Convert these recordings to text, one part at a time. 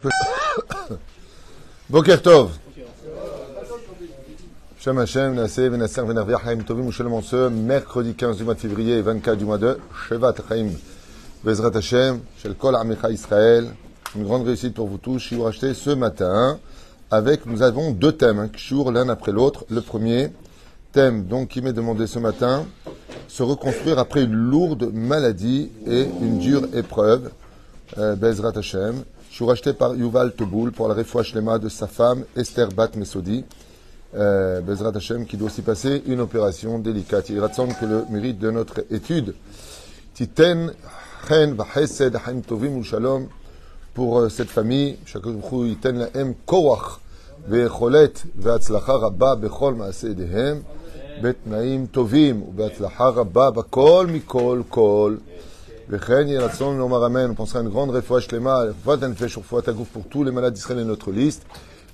Boker Tov. Shem Hashem, Venasser, Tovim, mercredi 15 du mois de février et 24 du mois de Shevat. Bezrat Hashem, Shel Kol Amicha Israël. Une grande réussite pour vous tous. Je vous racheté ce matin avec, nous avons deux thèmes, hein, Kishur l'un après l'autre. Le premier thème, donc, qui m'est demandé ce matin, se reconstruire après une lourde maladie et une dure épreuve. Euh, Bezrat Hashem Je suis racheté par Yuval Teboul pour la refouach lema de sa femme Esther Bat Mesodi. Euh, Bezrat Hashem qui doit aussi passer une opération délicate. Il rassemble que le mérite de notre étude. Titen chen v'chesed haim tovim u shalom pour euh, cette famille. Shakadoukhu yiten lahem koach ve'cholet ve'atzlacha rabba bechol ma'ase edehem בתנאים טובים ובהצלחה רבה בכל מכל כל. On pensera à une grande réfouach lema, pour tous les malades d'Israël et notre liste.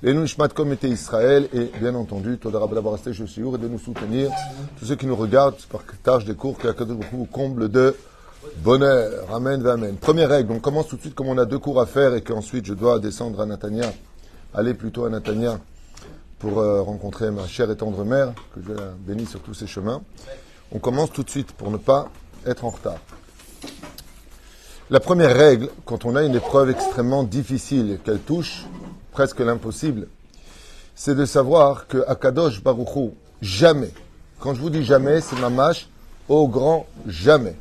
Les Nishmat comme était Israël, et bien entendu, Todarab Labarasté, je suis et de nous soutenir. Tous ceux qui nous regardent par tâche des cours, que la vous comble de bonheur. Amen, amen. Première règle, on commence tout de suite comme on a deux cours à faire et qu'ensuite je dois descendre à Natania, aller plutôt à Natania pour euh, rencontrer ma chère et tendre mère, que Dieu la bénisse sur tous ses chemins. On commence tout de suite pour ne pas être en retard. La première règle, quand on a une épreuve extrêmement difficile, qu'elle touche presque l'impossible, c'est de savoir que Akadosh Baruchou, jamais, quand je vous dis jamais, c'est ma mâche, au grand jamais,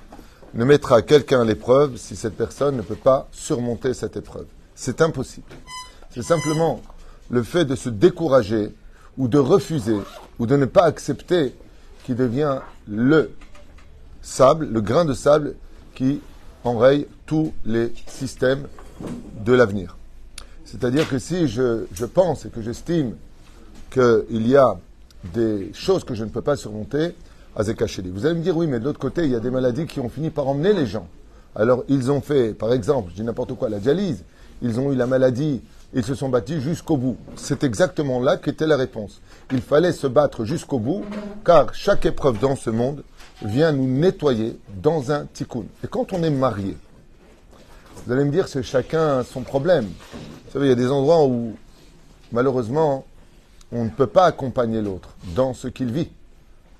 ne mettra quelqu'un à l'épreuve si cette personne ne peut pas surmonter cette épreuve. C'est impossible. C'est simplement le fait de se décourager ou de refuser ou de ne pas accepter qui devient le sable, le grain de sable qui enraye tous les systèmes de l'avenir. C'est-à-dire que si je, je pense et que j'estime qu'il y a des choses que je ne peux pas surmonter, Azekacheli. Vous allez me dire, oui, mais de l'autre côté, il y a des maladies qui ont fini par emmener les gens. Alors, ils ont fait, par exemple, je dis n'importe quoi, la dialyse, ils ont eu la maladie, ils se sont battus jusqu'au bout. C'est exactement là qu'était la réponse. Il fallait se battre jusqu'au bout, car chaque épreuve dans ce monde vient nous nettoyer dans un tikkun. Et quand on est marié, vous allez me dire, c'est chacun son problème. Vous savez, il y a des endroits où, malheureusement, on ne peut pas accompagner l'autre dans ce qu'il vit.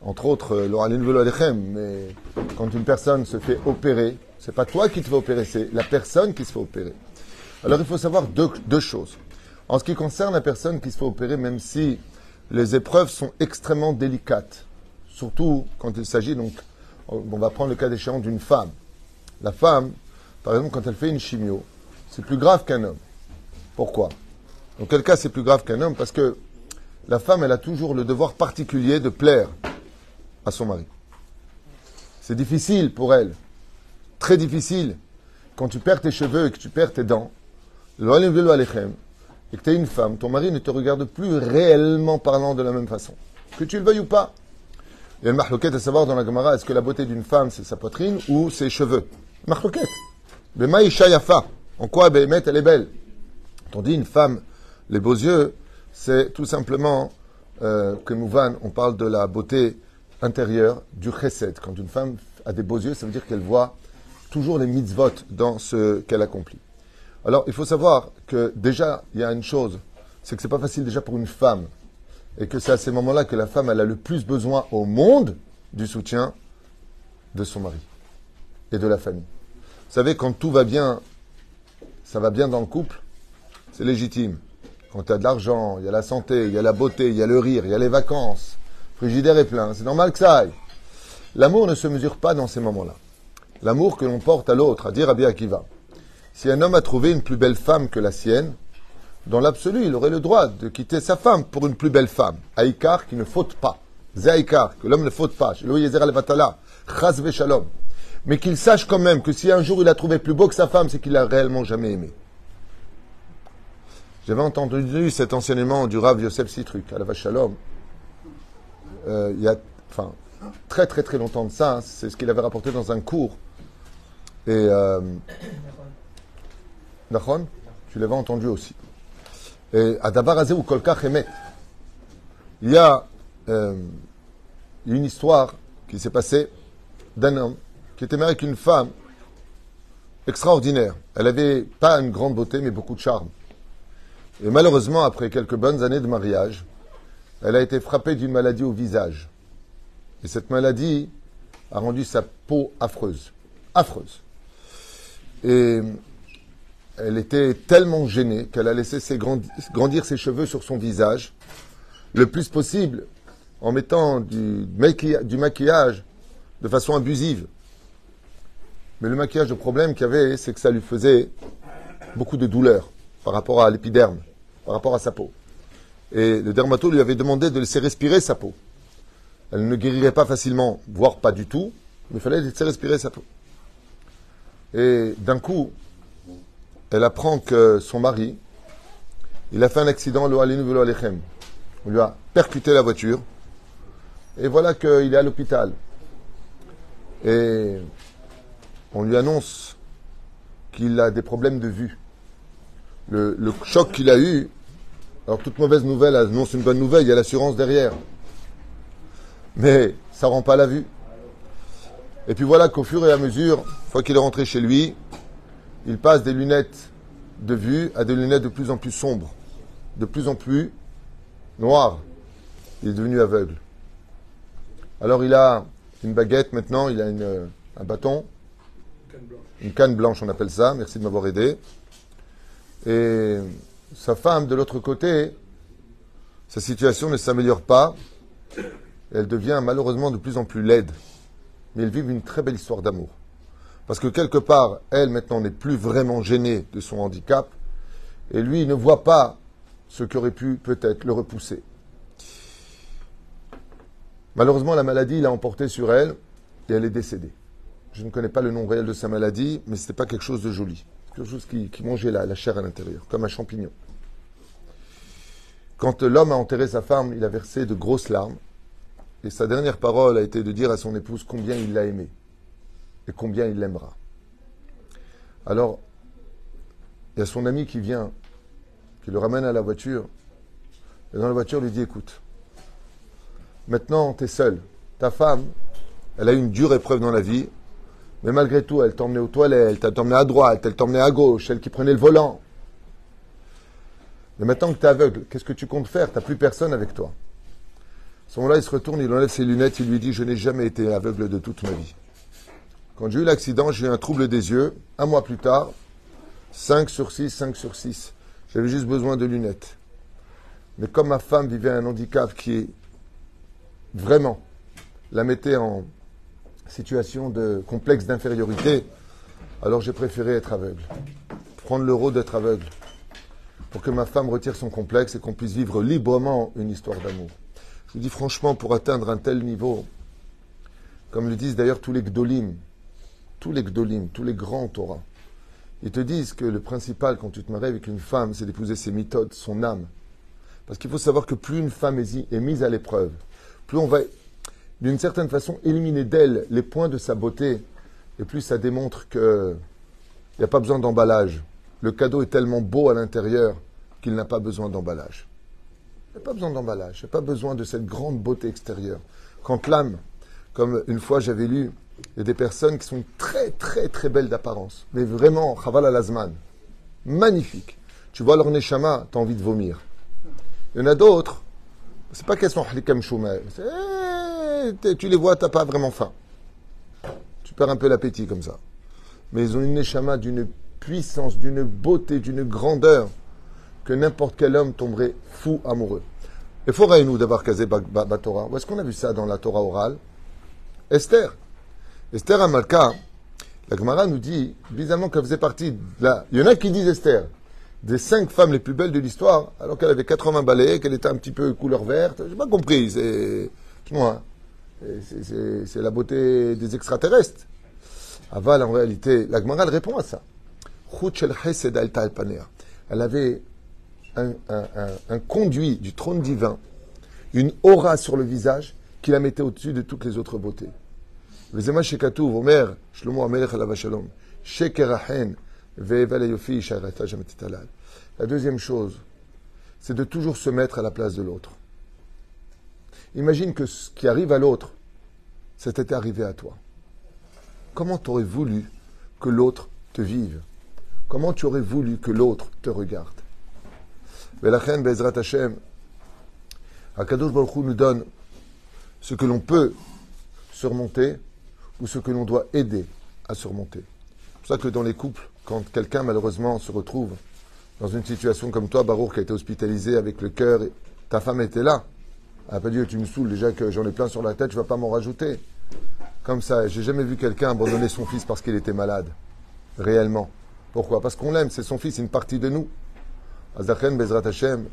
Entre autres, l'oraline velo alechem, mais quand une personne se fait opérer, c'est pas toi qui te fais opérer, c'est la personne qui se fait opérer. Alors il faut savoir deux, choses. En ce qui concerne la personne qui se fait opérer, même si les épreuves sont extrêmement délicates, surtout quand il s'agit donc, on va prendre le cas d'échéant d'une femme. La femme, par exemple, quand elle fait une chimio, c'est plus grave qu'un homme. Pourquoi? Dans quel cas c'est plus grave qu'un homme? Parce que la femme, elle a toujours le devoir particulier de plaire à son mari. C'est difficile pour elle, très difficile. Quand tu perds tes cheveux et que tu perds tes dents, et que tu es une femme, ton mari ne te regarde plus réellement parlant de la même façon. Que tu le veuilles ou pas. Il y a une marloquette à savoir dans la Gemara, est-ce que la beauté d'une femme, c'est sa poitrine ou ses cheveux Marloquette. Bemaïcha yafa. En quoi Behemet, elle est belle Tandis une femme, les beaux yeux, c'est tout simplement euh, que Mouvan, on parle de la beauté intérieure du chesed. Quand une femme a des beaux yeux, ça veut dire qu'elle voit toujours les mitzvot dans ce qu'elle accomplit. Alors, il faut savoir que déjà, il y a une chose, c'est que c'est pas facile déjà pour une femme, et que c'est à ces moments-là que la femme, elle a le plus besoin au monde du soutien de son mari et de la famille. Vous savez, quand tout va bien, ça va bien dans le couple, c'est légitime. Quand tu as de l'argent, il y a la santé, il y a la beauté, il y a le rire, il y a les vacances, frigidaire est plein, c'est normal que ça aille. L'amour ne se mesure pas dans ces moments-là. L'amour que l'on porte à l'autre, à dire à Akiva. Si un homme a trouvé une plus belle femme que la sienne, dans l'absolu, il aurait le droit de quitter sa femme pour une plus belle femme. Aïkar qui ne faute pas. Zaïkar, que l'homme ne faute pas. shalom. Mais qu'il sache quand même que si un jour il a trouvé plus beau que sa femme, c'est qu'il l'a réellement jamais aimé. J'avais entendu cet enseignement du Rav Yosef Citruk, à la Shalom. Euh, il y a, enfin, très très très longtemps de ça, c'est ce qu'il avait rapporté dans un cours. Et euh, Nachon Tu l'avais entendu aussi. Et Adabar ou Kolka Chemet. Il y a euh, une histoire qui s'est passée d'un homme qui était marié avec une femme extraordinaire. Elle avait pas une grande beauté, mais beaucoup de charme. Et malheureusement, après quelques bonnes années de mariage, elle a été frappée d'une maladie au visage. Et cette maladie a rendu sa peau affreuse. Affreuse. Et elle était tellement gênée qu'elle a laissé grandir ses cheveux sur son visage le plus possible en mettant du, maquillage de façon abusive. Mais le maquillage, le problème qu'il y avait, c'est que ça lui faisait beaucoup de douleur par rapport à l'épiderme, par rapport à sa peau. Et le dermato lui avait demandé de laisser respirer sa peau. Elle ne guérirait pas facilement, voire pas du tout, mais il fallait laisser respirer sa peau. Et d'un coup, elle apprend que son mari, il a fait un accident, on lui a percuté la voiture, et voilà qu'il est à l'hôpital. Et on lui annonce qu'il a des problèmes de vue. Le, choc qu'il a eu, alors toute mauvaise nouvelle annonce une bonne nouvelle, il y a l'assurance derrière. Mais ça rend pas la vue. Et puis voilà qu'au fur et à mesure, une fois qu'il est rentré chez lui, il passe des lunettes de vue à des lunettes de plus en plus sombres, de plus en plus noires. Il est devenu aveugle. Alors il a une baguette maintenant, il a un bâton, une canne blanche, on appelle ça. Merci de m'avoir aidé. Et sa femme, de l'autre côté, sa situation ne s'améliore pas. Elle devient malheureusement de plus en plus laide. Mais ils vivent une très belle histoire d'amour. Parce que quelque part, elle maintenant n'est plus vraiment gênée de son handicap. Et lui ne voit pas ce qui aurait pu peut-être le repousser. Malheureusement, la maladie l'a emporté sur elle et elle est décédée. Je ne connais pas le nom réel de sa maladie, mais ce n'était pas quelque chose de joli. Quelque chose qui, mangeait la, chair à l'intérieur, comme un champignon. Quand l'homme a enterré sa femme, il a versé de grosses larmes. Et sa dernière parole a été de dire à son épouse combien il l'a aimée et combien il l'aimera. Alors, il y a son ami qui vient, qui le ramène à la voiture. Et dans la voiture, lui dit écoute, maintenant, tu es seul. Ta femme, elle a eu une dure épreuve dans la vie. Mais malgré tout, elle t'emmenait aux toilettes, elle t'emmenait à droite, elle t'emmenait à gauche, elle qui prenait le volant. Mais maintenant que tu es aveugle, qu'est-ce que tu comptes faire? Tu n'as plus personne avec toi. À ce moment-là, il se retourne, il enlève ses lunettes, il lui dit Je n'ai jamais été aveugle de toute ma vie. Quand j'ai eu l'accident, j'ai eu un trouble des yeux. Un mois plus tard, 5 sur 6, 5 sur 6. J'avais juste besoin de lunettes. Mais comme ma femme vivait un handicap qui est vraiment la mettait en situation de complexe d'infériorité, alors j'ai préféré être aveugle. Prendre le rôle d'être aveugle. Pour que ma femme retire son complexe et qu'on puisse vivre librement une histoire d'amour. Je vous dis franchement, pour atteindre un tel niveau, comme le disent d'ailleurs tous les gdolim, tous les gdolim, tous les grands Torah, ils te disent que le principal quand tu te maries avec une femme, c'est d'épouser ses méthodes, son âme. Parce qu'il faut savoir que plus une femme est mise à l'épreuve, plus on va d'une certaine façon, éliminer d'elle les points de sa beauté, et plus ça démontre qu'il n'y a pas besoin d'emballage. Le cadeau est tellement beau à l'intérieur qu'il n'a pas besoin d'emballage. Il n'y a pas besoin d'emballage, il n'y a pas besoin de cette grande beauté extérieure. Quand l'âme, comme une fois j'avais lu, il y a des personnes qui sont très très très belles d'apparence, mais vraiment, Chaval al-Azman, magnifiques. Tu vois leur neshama, tu as envie de vomir. Il y en a d'autres, c'est pas qu'elles sont halikam c'est tu les vois, tu n'as pas vraiment faim. Tu perds un peu l'appétit comme ça. Mais ils ont une neshama d'une puissance, d'une beauté, d'une grandeur que n'importe quel homme tomberait fou amoureux. Et nous d'avoir casé Torah. Où est-ce qu'on a vu ça dans la Torah orale? Esther. Esther Amalka, la Gemara nous dit, bizarrement qu'elle faisait partie de la... Il y en a qui disent Esther, des cinq femmes les plus belles de l'histoire, alors qu'elle avait 80 balais, qu'elle était un petit peu couleur verte. J'ai pas compris. C'est. Moi. C'est la beauté des extraterrestres. Aval, en réalité, la Gemara, répond à ça. Elle avait un, conduit du trône divin, une aura sur le visage qui la mettait au-dessus de toutes les autres beautés. La deuxième chose, c'est de toujours se mettre à la place de l'autre. Imagine que ce qui arrive à l'autre, c'était arrivé à toi. Comment tu aurais voulu que l'autre te vive? Comment tu aurais voulu que l'autre te regarde? Nous donne ce que l'on peut surmonter ou ce que l'on doit aider à surmonter. C'est pour ça que dans les couples, quand quelqu'un malheureusement se retrouve dans une situation comme toi, Baruch, qui a été hospitalisé avec le cœur, ta femme était là. Elle n'a pas dit tu me saoules déjà que j'en ai plein sur la tête, je ne vas pas m'en rajouter. Comme ça, j'ai jamais vu quelqu'un abandonner son fils parce qu'il était malade. Réellement. Pourquoi? Parce qu'on l'aime, c'est son fils, une partie de nous. Azachen Bezrat Hashem,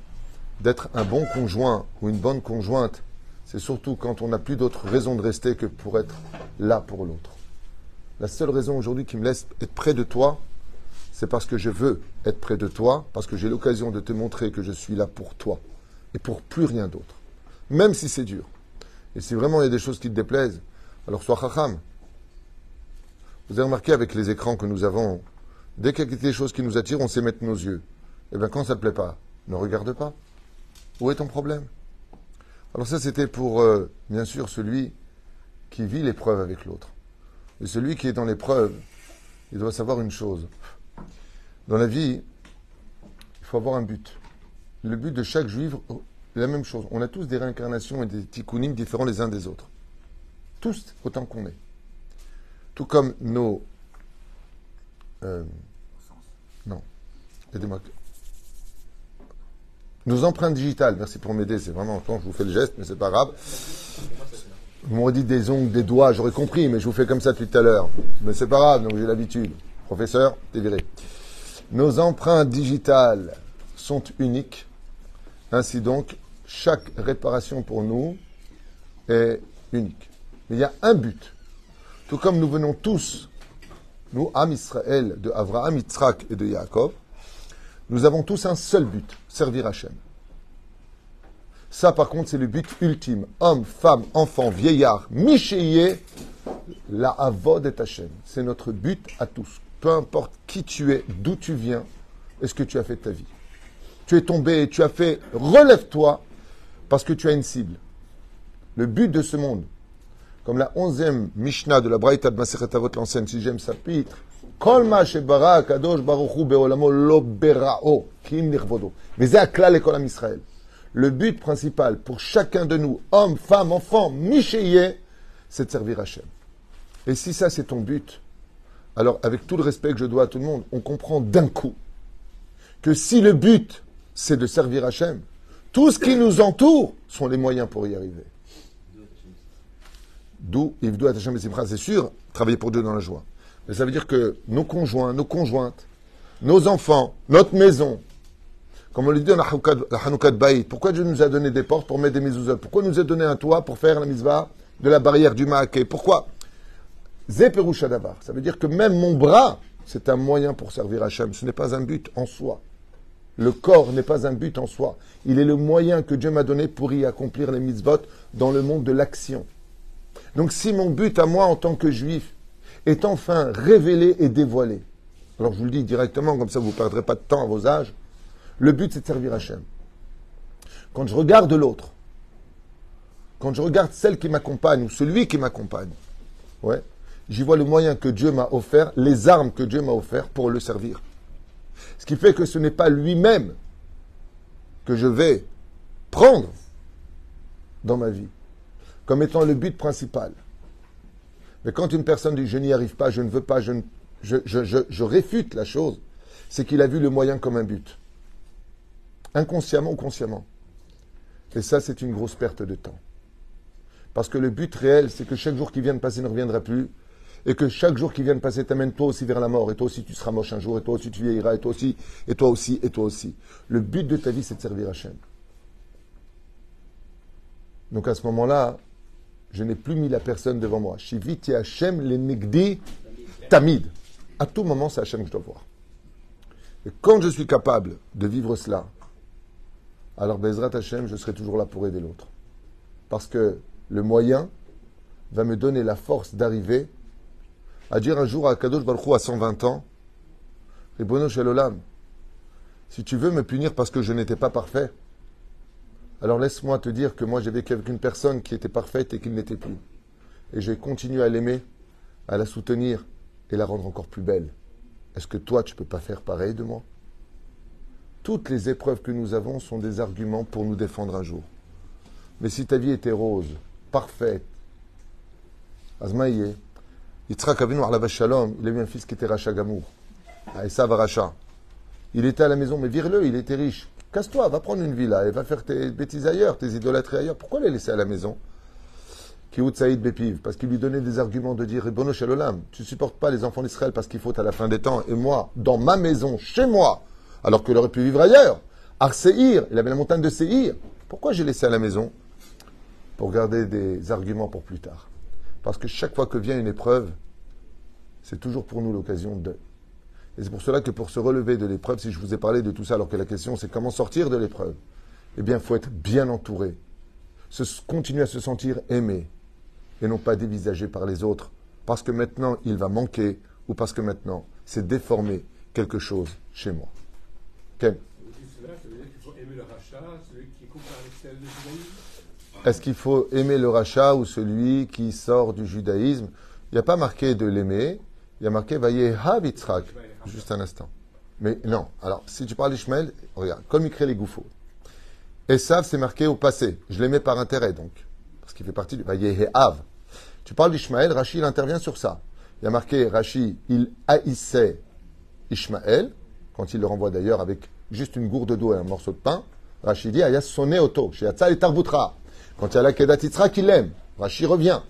d'être un bon conjoint ou une bonne conjointe, c'est surtout quand on n'a plus d'autre raison de rester que pour être là pour l'autre. La seule raison aujourd'hui qui me laisse être près de toi, c'est parce que je veux être près de toi, parce que j'ai l'occasion de te montrer que je suis là pour toi et pour plus rien d'autre. Même si c'est dur. Et si vraiment il y a des choses qui te déplaisent, alors sois chacham. Vous avez remarqué avec les écrans que nous avons, dès qu'il y a des choses qui nous attirent, on sait mettre nos yeux. Et eh bien quand ça ne plaît pas, ne regarde pas. Où est ton problème? Alors ça c'était pour, euh, bien sûr, celui qui vit l'épreuve avec l'autre. Et celui qui est dans l'épreuve, il doit savoir une chose. Dans la vie, il faut avoir un but. Le but de chaque juif la même chose. On a tous des réincarnations et des tikkunim différents les uns des autres. Tous autant qu'on est. Tout comme nos. Euh, non. Aidez-moi. Nos empreintes digitales, merci pour m'aider, c'est vraiment quand je vous fais le geste, mais c'est pas grave. Vous m'aurez dit des ongles, des doigts, j'aurais compris, mais je vous fais comme ça tout à l'heure. Mais c'est pas grave, donc j'ai l'habitude. Professeur, viré. Nos empreintes digitales sont uniques. Ainsi donc, chaque réparation pour nous est unique. Mais il y a un but. Tout comme nous venons tous, nous, Am Israël, de Avraham, Yitzhak et de Yaakov, nous avons tous un seul but, servir Hachem. Ça, par contre, c'est le but ultime. Homme, femme, enfant, vieillard, Michéié, la Avod et Hachem. C'est notre but à tous. Peu importe qui tu es, d'où tu viens, et ce que tu as fait de ta vie. Tu es tombé tu as fait, relève-toi, parce que tu as une cible. Le but de ce monde, comme la onzième Mishnah de la Braïta de Maseret Avot, l'ancienne sixième chapitre, mais c'est Israël. Le but principal pour chacun de nous, homme, femme, enfant, Michéié, c'est de servir Hachem. Et si ça c'est ton but, alors avec tout le respect que je dois à tout le monde, on comprend d'un coup que si le but c'est de servir Hachem, tout ce qui nous entoure sont les moyens pour y arriver. D'où, c'est sûr, travailler pour Dieu dans la joie. Mais ça veut dire que nos conjoints, nos conjointes, nos enfants, notre maison, comme on le dit dans la Hanouka de Baït, pourquoi Dieu nous a donné des portes pour mettre des mezuzot Pourquoi nous a donné un toit pour faire la mitzvah de la barrière du Maaké Pourquoi? Zeperushadavar. Ça veut dire que même mon bras, c'est un moyen pour servir Hachem. Ce n'est pas un but en soi. Le corps n'est pas un but en soi. Il est le moyen que Dieu m'a donné pour y accomplir les mitzvot dans le monde de l'action. Donc si mon but à moi en tant que juif, est enfin révélé et dévoilé. Alors je vous le dis directement, comme ça vous ne perdrez pas de temps à vos âges. Le but, c'est de servir Hachem. Quand je regarde l'autre, quand je regarde celle qui m'accompagne ou celui qui m'accompagne, ouais, j'y vois le moyen que Dieu m'a offert, les armes que Dieu m'a offert pour le servir. Ce qui fait que ce n'est pas lui-même que je vais prendre dans ma vie comme étant le but principal. Mais quand une personne dit je n'y arrive pas, je ne veux pas, je, réfute la chose, c'est qu'il a vu le moyen comme un but. Inconsciemment ou consciemment. Et ça, c'est une grosse perte de temps. Parce que le but réel, c'est que chaque jour qui vient de passer ne reviendra plus. Et que chaque jour qui vient de passer t'amène toi aussi vers la mort. Et toi aussi, tu seras moche un jour. Et toi aussi, tu vieilliras. Et toi aussi, et toi aussi, et toi aussi. Le but de ta vie, c'est de servir Hachem. Donc à ce moment-là, je n'ai plus mis la personne devant moi. Shiviti Hashem le Negdi Tamid. À tout moment, c'est Hashem que je dois voir. Et quand je suis capable de vivre cela, alors Bezrat Hashem, je serai toujours là pour aider l'autre. Parce que le moyen va me donner la force d'arriver à dire un jour à Kadosh Baruch à 120 ans, Ribono Shalolam, si tu veux me punir parce que je n'étais pas parfait, alors laisse-moi te dire que moi j'ai vécu avec une personne qui était parfaite et qui ne l'était plus. Et j'ai continué à l'aimer, à la soutenir et la rendre encore plus belle. Est-ce que toi tu ne peux pas faire pareil de moi? Toutes les épreuves que nous avons sont des arguments pour nous défendre un jour. Mais si ta vie était rose, parfaite, Azmaïe, Yitzhak Avinu il a eu un fils qui était Racha Gamour. Aïsav Racha. Il était à la maison, mais vire-le, il était riche. Casse-toi, va prendre une villa et va faire tes bêtises ailleurs, tes idolâtries ailleurs. Pourquoi les laisser à la maison? Kiout Saïd Bepiv, parce qu'il lui donnait des arguments de dire Bono Shalolam, tu supportes pas les enfants d'Israël parce qu'il faut à la fin des temps, et moi, dans ma maison, chez moi, alors qu'il aurait pu vivre ailleurs, à Seir, il avait la montagne de Seir. Pourquoi j'ai laissé à la maison? Pour garder des arguments pour plus tard. Parce que chaque fois que vient une épreuve, c'est toujours pour nous l'occasion de. Et c'est pour cela que pour se relever de l'épreuve, si je vous ai parlé de tout ça, alors que la question c'est comment sortir de l'épreuve, eh bien, il faut être bien entouré, se, continuer à se sentir aimé, et non pas dévisagé par les autres, parce que maintenant il va manquer, ou parce que maintenant c'est déformé quelque chose chez moi. Est-ce qu'il faut aimer le rachat ou celui qui sort du judaïsme? Il n'y a pas marqué de l'aimer, il y a marqué Vayehav Yitzhak. Juste un instant. Mais non, alors si tu parles d'Ishmael, regarde, comme il crée les gouffres. Esav, c'est marqué au passé. Je l'aimais par intérêt, donc. Parce qu'il fait partie du Vayehav. Tu parles d'Ishmael, Rashi, il intervient sur ça. Il y a marqué, Rashi, il haïssait Ishmael, quand il le renvoie d'ailleurs avec juste une gourde d'eau et un morceau de pain. Rashi dit, Ayas sonné auto, chez et Tarbutra. Quand il y a la Kedat qu'il aime. Rashi revient.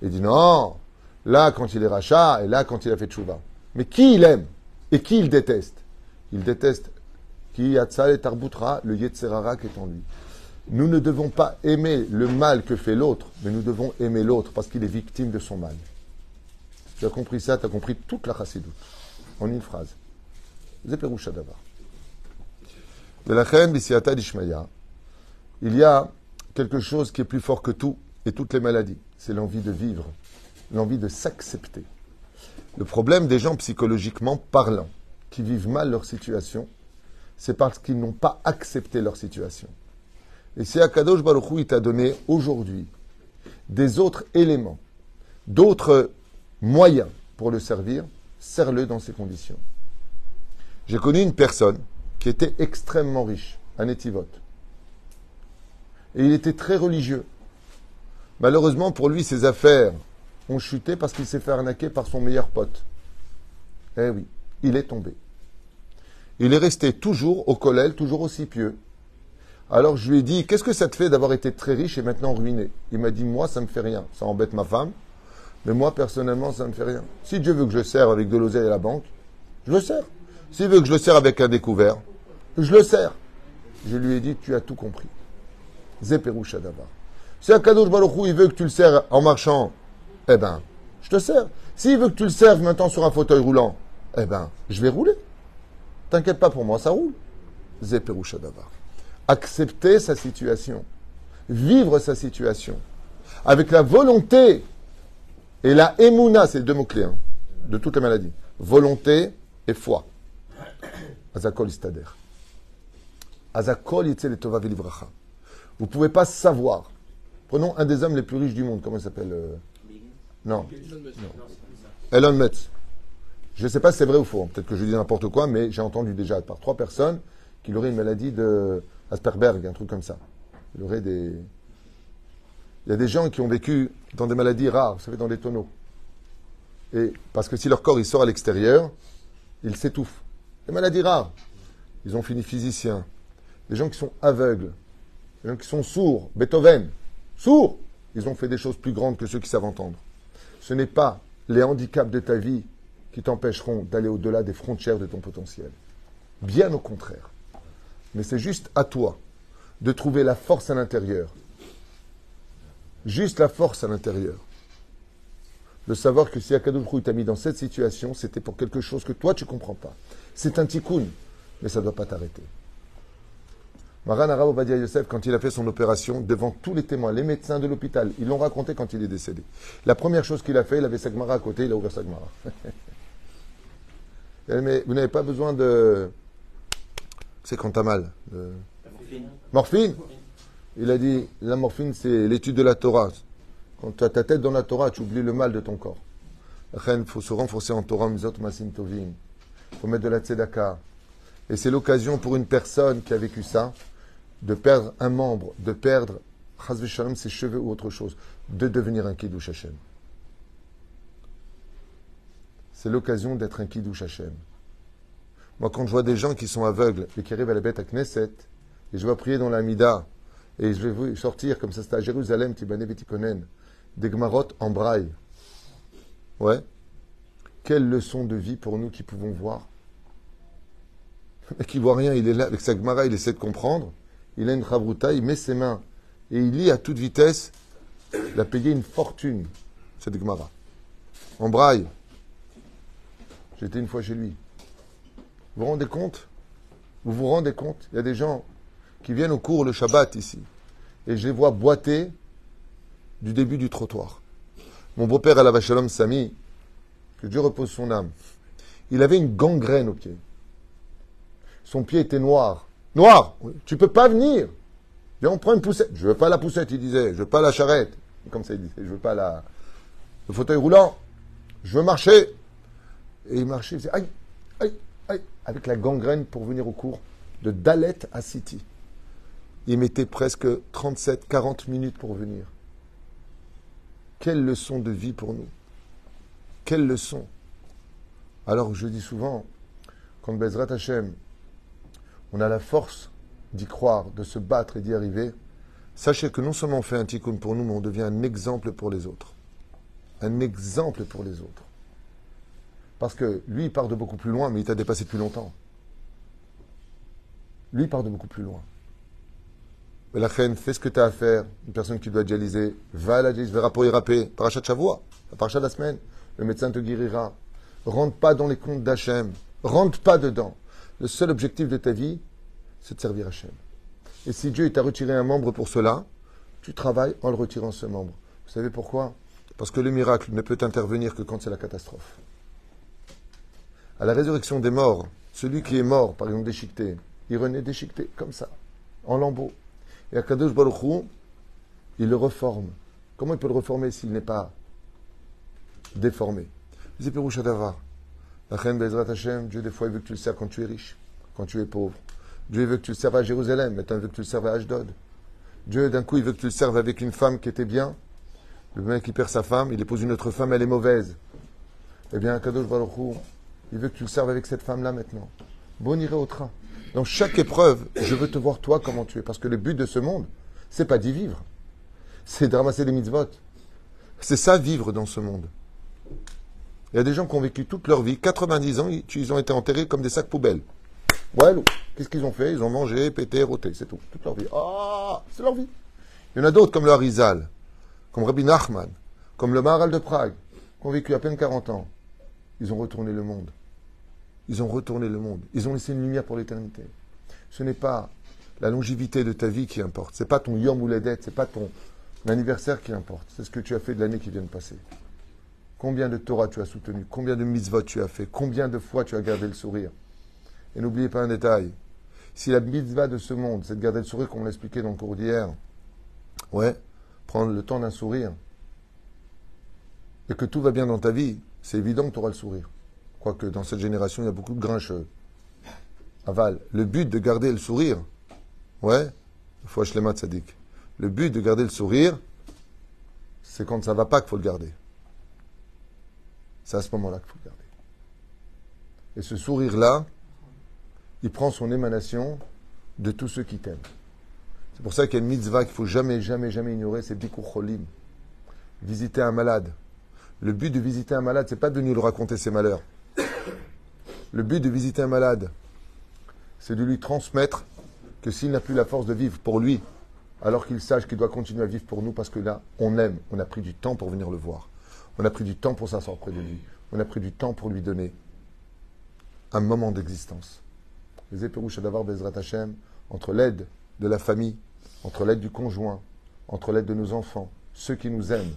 Il dit non, là quand il est rachat et là quand il a fait tchouva. Mais qui il aime? Et qui il déteste? Il déteste qui? Et Tarboutra, le Yetzerara qui est en lui. Nous ne devons pas aimer le mal que fait l'autre, mais nous devons aimer l'autre parce qu'il est victime de son mal. Tu as compris ça, tu as compris toute la chassidoute. En une phrase. Il y a quelque chose qui est plus fort que tout et toutes les maladies. C'est l'envie de vivre, l'envie de s'accepter. Le problème des gens psychologiquement parlant, qui vivent mal leur situation, c'est parce qu'ils n'ont pas accepté leur situation. Et si Akadosh Baruch Hu, il t'a donné aujourd'hui des autres éléments, d'autres moyens pour le servir, serre-le dans ces conditions. J'ai connu une personne qui était extrêmement riche, un étivote. Et il était très religieux. Malheureusement pour lui, ses affaires chuté parce qu'il s'est fait arnaquer par son meilleur pote. Eh oui, il est tombé. Il est resté toujours au collèle, toujours aussi pieux. Alors je lui ai dit, qu'est-ce que ça te fait d'avoir été très riche et maintenant ruiné? Il m'a dit, moi, ça ne me fait rien. Ça embête ma femme, mais moi, personnellement, ça ne me fait rien. Si Dieu veut que je serve avec de l'oseille à la banque, je le sers. S'il veut que je le serve avec un découvert, je le sers. Je lui ai dit, tu as tout compris. Zéperoucha d'abord. Si Akadosh Baruch il veut que tu le sers en marchant, eh ben, je te sers. S'il veut que tu le serves maintenant sur un fauteuil roulant, eh ben, je vais rouler. T'inquiète pas pour moi, ça roule. Zéperoucha d'abord. Accepter sa situation. Vivre sa situation. Avec la volonté et la émouna, c'est deux mots-clés hein, de toutes les maladies. Volonté et foi. Azakol istader. Azakol. Vous ne pouvez pas savoir. Prenons un des hommes les plus riches du monde. Comment il s'appelle Non. Elon Musk. Je ne sais pas si c'est vrai ou faux. Peut-être que je dis n'importe quoi, mais j'ai entendu déjà par trois personnes qu'il aurait une maladie de Asperberg, un truc comme ça. Il aurait des. Il y a des gens qui ont vécu dans des maladies rares, vous savez, dans des tonneaux. Et parce que si leur corps il sort à l'extérieur, il s'étouffe. Des maladies rares. Ils ont fini physiciens. Des gens qui sont aveugles. Des gens qui sont sourds. Beethoven. Sourds. Ils ont fait des choses plus grandes que ceux qui savent entendre. Ce n'est pas les handicaps de ta vie qui t'empêcheront d'aller au-delà des frontières de ton potentiel. Bien au contraire. Mais c'est juste à toi de trouver la force à l'intérieur. Juste la force à l'intérieur. De savoir que si Akadosh t'a mis dans cette situation, c'était pour quelque chose que toi tu ne comprends pas. C'est un tikkun, mais ça ne doit pas t'arrêter. Maran Arab Obadia Yosef, quand il a fait son opération, devant tous les témoins, les médecins de l'hôpital, ils l'ont raconté quand il est décédé. La première chose qu'il a fait, il avait Sagmara à côté, il a ouvert Sagmara. Mais vous n'avez pas besoin de. C'est quand t'as mal. Morphine. Morphine Il a dit la morphine, c'est l'étude de la Torah. Quand tu as ta tête dans la Torah, tu oublies le mal de ton corps. Il faut se renforcer en Torah, Mizot Masim Tovim. Il faut mettre de la tzedaka. Et c'est l'occasion pour une personne qui a vécu ça de perdre un membre, de perdre ses cheveux ou autre chose, de devenir un Kiddush Hashem. C'est l'occasion d'être un Kiddush Hashem. Moi, quand je vois des gens qui sont aveugles et qui arrivent à la bête à Knesset, et je vois prier dans la Mida, et je vais sortir, comme ça c'était à Jérusalem, des Gmarot en braille. Ouais. Quelle leçon de vie pour nous qui pouvons voir. Et qui voit rien, il est là avec sa Gmara, il essaie de comprendre. Il a une chabruta, il met ses mains et il lit à toute vitesse. Il a payé une fortune, cette Gmara. En braille. J'étais une fois chez lui. Vous vous rendez compte? Vous vous rendez compte? Il y a des gens qui viennent au cours le Shabbat ici. Et je les vois boiter du début du trottoir. Mon beau-père, à la Vachalom Sami, que Dieu repose son âme, il avait une gangrène au pied. Son pied était noir. Noir Tu peux pas venir Viens, on prend une poussette. Je veux pas la poussette, il disait. Je veux pas la charrette. Comme ça, il disait. Je veux pas la... le fauteuil roulant. Je veux marcher. Et il marchait, il faisait aïe, aïe, aïe, avec la gangrène pour venir au cours de Dalet à City. Il mettait presque 37, 40 minutes pour venir. Quelle leçon de vie pour nous. Quelle leçon. Alors je dis souvent, quand Bezrat Hashem, on a la force d'y croire, de se battre et d'y arriver, sachez que non seulement on fait un tikkun pour nous, mais on devient un exemple pour les autres. Un exemple pour les autres. Parce que lui, il part de beaucoup plus loin, mais il t'a dépassé depuis longtemps. Lui, il part de beaucoup plus loin. La reine, fais ce que tu as à faire. Une personne qui doit dialyser, va à la dialyse, verra pour y rapper. Parachat Shavua, la parachat de la semaine. Le médecin te guérira. Rentre pas dans les comptes d'Hachem. Rentre pas dedans. Le seul objectif de ta vie, c'est de servir Hachem. Et si Dieu t'a retiré un membre pour cela, tu travailles en le retirant ce membre. Vous savez pourquoi? Parce que le miracle ne peut intervenir que quand c'est la catastrophe. À la résurrection des morts, celui qui est mort, par exemple déchiqueté, il renaît déchiqueté, comme ça, en lambeaux. Et Akadosh Baruch il le reforme. Comment il peut le reformer s'il n'est pas déformé? Bezrat Hashem, Dieu des fois il veut que tu le sers quand tu es riche, quand tu es pauvre. Dieu veut que tu le serves à Jérusalem, maintenant il veut que tu le serves à Ashdod. Dieu d'un coup il veut que tu le serves avec une femme qui était bien. Le mec qui perd sa femme, il épouse une autre femme, elle est mauvaise. Eh bien, Kadosh Baruch il veut que tu le serves avec cette femme-là maintenant. Bon, irait au train. Dans chaque épreuve, je veux te voir toi comment tu es. Parce que le but de ce monde, c'est pas d'y vivre. C'est de ramasser des mitzvot. C'est ça, vivre dans ce monde. Il y a des gens qui ont vécu toute leur vie, 90 ans, ils ont été enterrés comme des sacs poubelles. Ouais, qu'est-ce qu'ils ont fait? Ils ont mangé, pété, roté, c'est tout. Toute leur vie. Ah, c'est leur vie. Il y en a d'autres comme le Harizal, comme Rabbi Nachman, comme le Maharal de Prague, qui ont vécu à peine 40 ans. Ils ont retourné le monde. Ils ont retourné le monde. Ils ont laissé une lumière pour l'éternité. Ce n'est pas la longévité de ta vie qui importe. Ce n'est pas ton Yom ou ce n'est pas ton anniversaire qui importe. C'est ce que tu as fait de l'année qui vient de passer. Combien de Torah tu as soutenu Combien de mitzvot tu as fait Combien de fois tu as gardé le sourire Et n'oubliez pas un détail. Si la mitzvah de ce monde, c'est de garder le sourire, comme on l'expliquait dans le cours d'hier, ouais, prendre le temps d'un sourire, et que tout va bien dans ta vie, c'est évident que tu auras le sourire. Quoique dans cette génération, il y a beaucoup de grincheux. Aval, le but de garder le sourire, ouais, sadique. Le but de garder le sourire, c'est quand ça va pas qu'il faut le garder. C'est à ce moment-là qu'il faut le garder. Et ce sourire-là, il prend son émanation de tous ceux qui t'aiment. C'est pour ça qu'il y a une mitzvah qu'il faut jamais, jamais, jamais ignorer, c'est Bikur Cholim. Visiter un malade. Le but de visiter un malade, c'est pas de venir lui raconter ses malheurs. Le but de visiter un malade, c'est de lui transmettre que s'il n'a plus la force de vivre pour lui, alors qu'il sache qu'il doit continuer à vivre pour nous parce que là, on aime, on a pris du temps pour venir le voir. On a pris du temps pour s'asseoir près de lui. On a pris du temps pour lui donner un moment d'existence. Les éperouches d'avoir Bezrat Hashem, entre l'aide de la famille, entre l'aide du conjoint, entre l'aide de nos enfants, ceux qui nous aiment,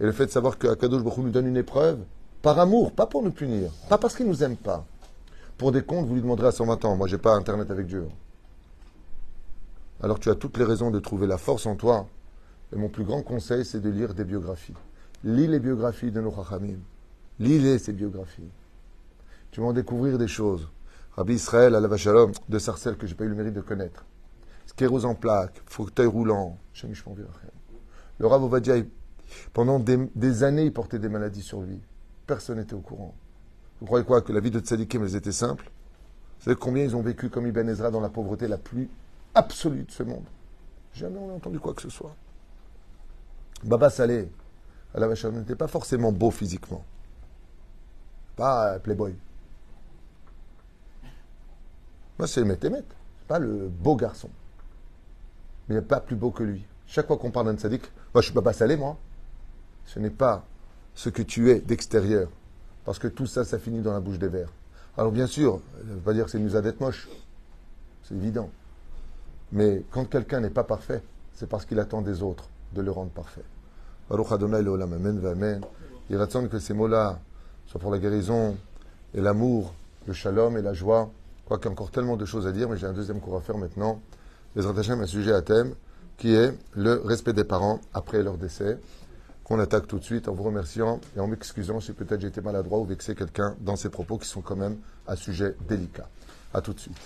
et le fait de savoir que Akadosh Baruch nous donne une épreuve, par amour, pas pour nous punir, pas parce qu'il nous aime pas, pour des comptes, vous lui demanderez à 120 ans. Moi, j'ai pas Internet avec Dieu. Alors tu as toutes les raisons de trouver la force en toi. Et mon plus grand conseil, c'est de lire des biographies. Lis les biographies de nos Chachamim. Lis-les, ces biographies. Tu vas en découvrir des choses. Rabbi Israël, la Shalom, de Sarcelles, que j'ai pas eu le mérite de connaître. Sclérose en plaques, fauteuil roulant, le Rav Ovadia, pendant des, années, il portait des maladies sur lui. Personne n'était au courant. Vous croyez quoi Que la vie de Tzadikim, elles étaient simples Vous savez combien ils ont vécu comme Ibn Ezra dans la pauvreté la plus absolue de ce monde? Jamais on n'a entendu quoi que ce soit. Baba Saleh, à la n'était pas forcément beau physiquement. Pas playboy. Moi, c'est le Métémet. Pas le beau garçon. Mais il a pas plus beau que lui. Chaque fois qu'on parle d'un sadique, moi, je suis pas salé, moi. Ce n'est pas ce que tu es d'extérieur. Parce que tout ça, ça finit dans la bouche des vers. Alors, bien sûr, ça ne veut pas dire que c'est une d'être moche. C'est évident. Mais quand quelqu'un n'est pas parfait, c'est parce qu'il attend des autres de le rendre parfait. Baruch Adonai Amen Amen. Il attend que ces mots-là soient pour la guérison et l'amour, le shalom et la joie. Quoi qu'il y a encore tellement de choses à dire, mais j'ai un deuxième cours à faire maintenant. Les Hashem, un sujet à thème qui est le respect des parents après leur décès, qu'on attaque tout de suite en vous remerciant et en m'excusant si peut-être été maladroit ou vexé quelqu'un dans ses propos qui sont quand même un sujet délicat. À tout de suite.